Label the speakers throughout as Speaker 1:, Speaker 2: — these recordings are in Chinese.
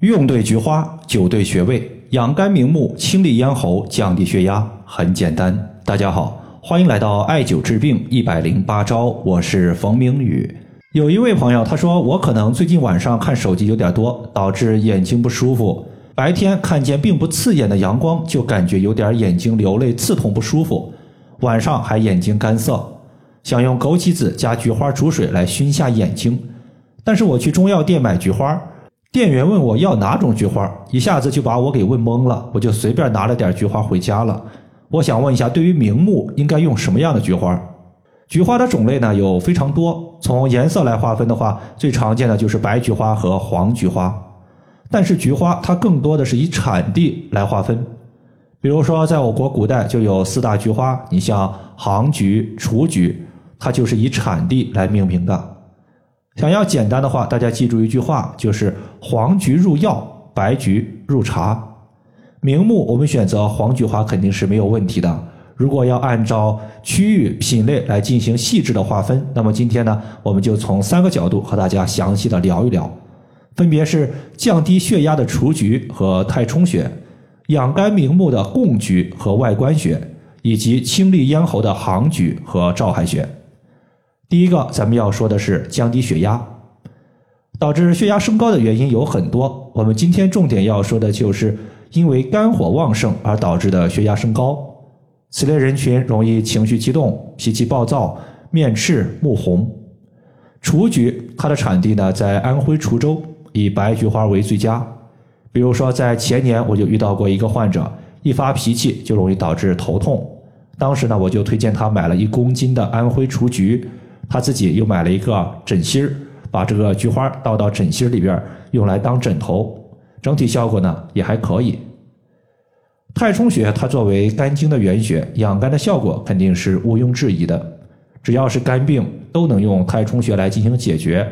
Speaker 1: 用对菊花，灸对穴位，养肝明目，清理咽喉，降低血压，很简单。大家好，欢迎来到艾灸治病一百零八招，我是冯明宇。有一位朋友他说，我可能最近晚上看手机有点多，导致眼睛不舒服。白天看见并不刺眼的阳光，就感觉有点眼睛流泪、刺痛不舒服。晚上还眼睛干涩，想用枸杞子加菊花煮水来熏下眼睛，但是我去中药店买菊花。店员问我要哪种菊花，一下子就把我给问懵了，我就随便拿了点菊花回家了。我想问一下，对于明目应该用什么样的菊花？菊花的种类呢有非常多，从颜色来划分的话，最常见的就是白菊花和黄菊花。但是菊花它更多的是以产地来划分，比如说在我国古代就有四大菊花，你像杭菊、雏菊，它就是以产地来命名的。想要简单的话，大家记住一句话，就是黄菊入药，白菊入茶。明目我们选择黄菊花肯定是没有问题的。如果要按照区域品类来进行细致的划分，那么今天呢，我们就从三个角度和大家详细的聊一聊，分别是降低血压的雏菊和太冲穴，养肝明目的贡菊和外关穴，以及清利咽喉的杭菊和照海穴。第一个，咱们要说的是降低血压，导致血压升高的原因有很多。我们今天重点要说的就是因为肝火旺盛而导致的血压升高。此类人群容易情绪激动、脾气暴躁、面赤目红。雏菊它的产地呢在安徽滁州，以白菊花为最佳。比如说在前年我就遇到过一个患者，一发脾气就容易导致头痛，当时呢我就推荐他买了一公斤的安徽雏菊。他自己又买了一个枕芯儿，把这个菊花倒到枕芯里边，用来当枕头，整体效果呢也还可以。太冲穴它作为肝经的原穴，养肝的效果肯定是毋庸置疑的。只要是肝病，都能用太冲穴来进行解决。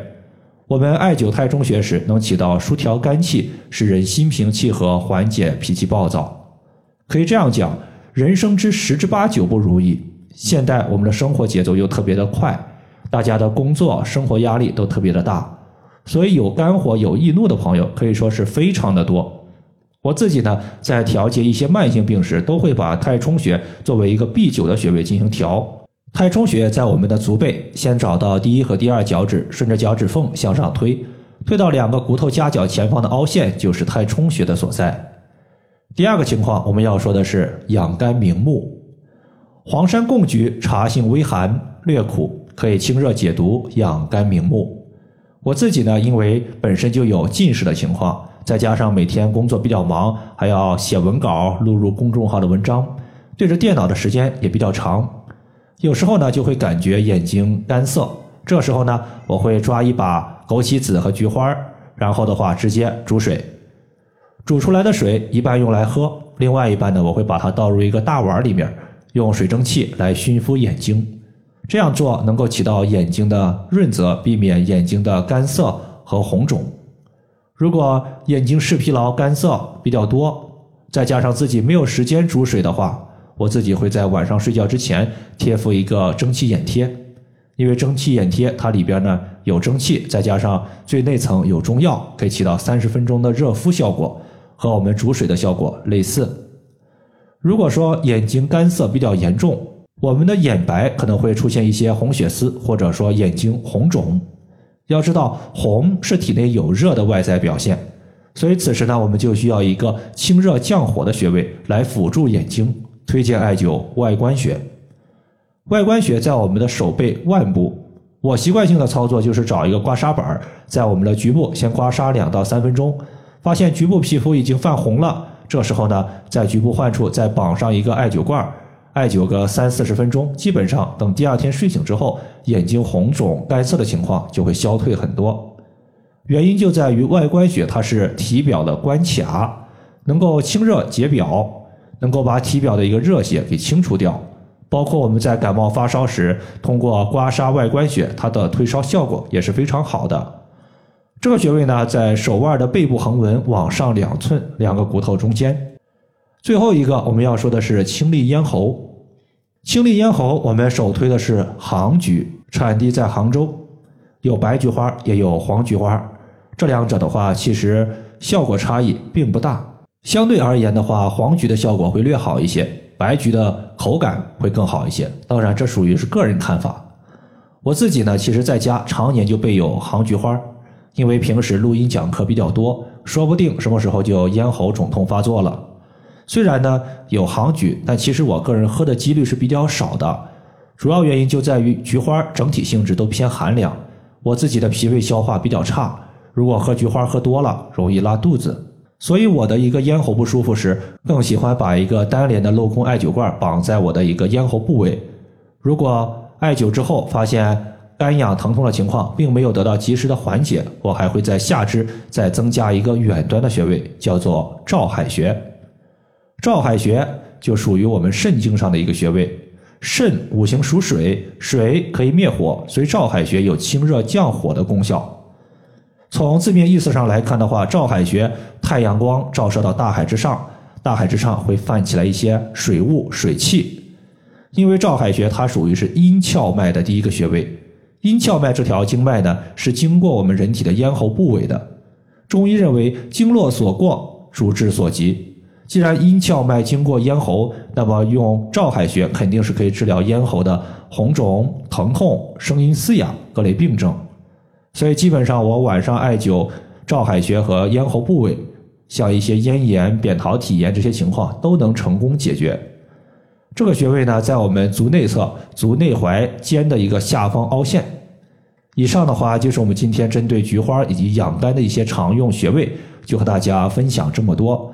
Speaker 1: 我们艾灸太冲穴时，能起到疏调肝气，使人心平气和，缓解脾气暴躁。可以这样讲，人生之十之八九不如意。现代我们的生活节奏又特别的快。大家的工作生活压力都特别的大，所以有肝火有易怒的朋友可以说是非常的多。我自己呢，在调节一些慢性病时，都会把太冲穴作为一个必灸的穴位进行调。太冲穴在我们的足背，先找到第一和第二脚趾，顺着脚趾缝向上推，推到两个骨头夹角前方的凹陷，就是太冲穴的所在。第二个情况，我们要说的是养肝明目。黄山贡菊茶性微寒，略苦。可以清热解毒、养肝明目。我自己呢，因为本身就有近视的情况，再加上每天工作比较忙，还要写文稿、录入公众号的文章，对着电脑的时间也比较长，有时候呢就会感觉眼睛干涩。这时候呢，我会抓一把枸杞子和菊花，然后的话直接煮水，煮出来的水一半用来喝，另外一半呢，我会把它倒入一个大碗里面，用水蒸气来熏敷眼睛。这样做能够起到眼睛的润泽，避免眼睛的干涩和红肿。如果眼睛视疲劳、干涩比较多，再加上自己没有时间煮水的话，我自己会在晚上睡觉之前贴敷一个蒸汽眼贴，因为蒸汽眼贴它里边呢有蒸汽，再加上最内层有中药，可以起到三十分钟的热敷效果，和我们煮水的效果类似。如果说眼睛干涩比较严重，我们的眼白可能会出现一些红血丝，或者说眼睛红肿。要知道，红是体内有热的外在表现，所以此时呢，我们就需要一个清热降火的穴位来辅助眼睛。推荐艾灸外关穴。外关穴在我们的手背腕部。我习惯性的操作就是找一个刮痧板，在我们的局部先刮痧两到三分钟，发现局部皮肤已经泛红了，这时候呢，在局部患处再绑上一个艾灸罐儿。艾灸个三四十分钟，基本上等第二天睡醒之后，眼睛红肿干涩的情况就会消退很多。原因就在于外关穴它是体表的关卡，能够清热解表，能够把体表的一个热邪给清除掉。包括我们在感冒发烧时，通过刮痧外关穴，它的退烧效果也是非常好的。这个穴位呢，在手腕的背部横纹往上两寸，两个骨头中间。最后一个我们要说的是清利咽喉，清利咽喉，我们首推的是杭菊，产地在杭州，有白菊花也有黄菊花，这两者的话其实效果差异并不大。相对而言的话，黄菊的效果会略好一些，白菊的口感会更好一些。当然，这属于是个人看法。我自己呢，其实在家常年就备有杭菊花，因为平时录音讲课比较多，说不定什么时候就咽喉肿痛发作了。虽然呢有杭菊，但其实我个人喝的几率是比较少的，主要原因就在于菊花整体性质都偏寒凉，我自己的脾胃消化比较差，如果喝菊花喝多了，容易拉肚子。所以我的一个咽喉不舒服时，更喜欢把一个单联的镂空艾灸罐绑在我的一个咽喉部位。如果艾灸之后发现干痒疼痛的情况并没有得到及时的缓解，我还会在下肢再增加一个远端的穴位，叫做照海穴。照海穴就属于我们肾经上的一个穴位。肾五行属水，水可以灭火，所以照海穴有清热降火的功效。从字面意思上来看的话，照海穴，太阳光照射到大海之上，大海之上会泛起来一些水雾、水汽。因为照海穴它属于是阴窍脉的第一个穴位，阴窍脉这条经脉呢是经过我们人体的咽喉部位的。中医认为经络所过，主治所及。既然阴窍脉经过咽喉，那么用照海穴肯定是可以治疗咽喉的红肿、疼痛、声音嘶哑各类病症。所以基本上我晚上艾灸照海穴和咽喉部位，像一些咽炎、扁桃体炎这些情况都能成功解决。这个穴位呢，在我们足内侧、足内踝尖的一个下方凹陷。以上的话就是我们今天针对菊花以及养肝的一些常用穴位，就和大家分享这么多。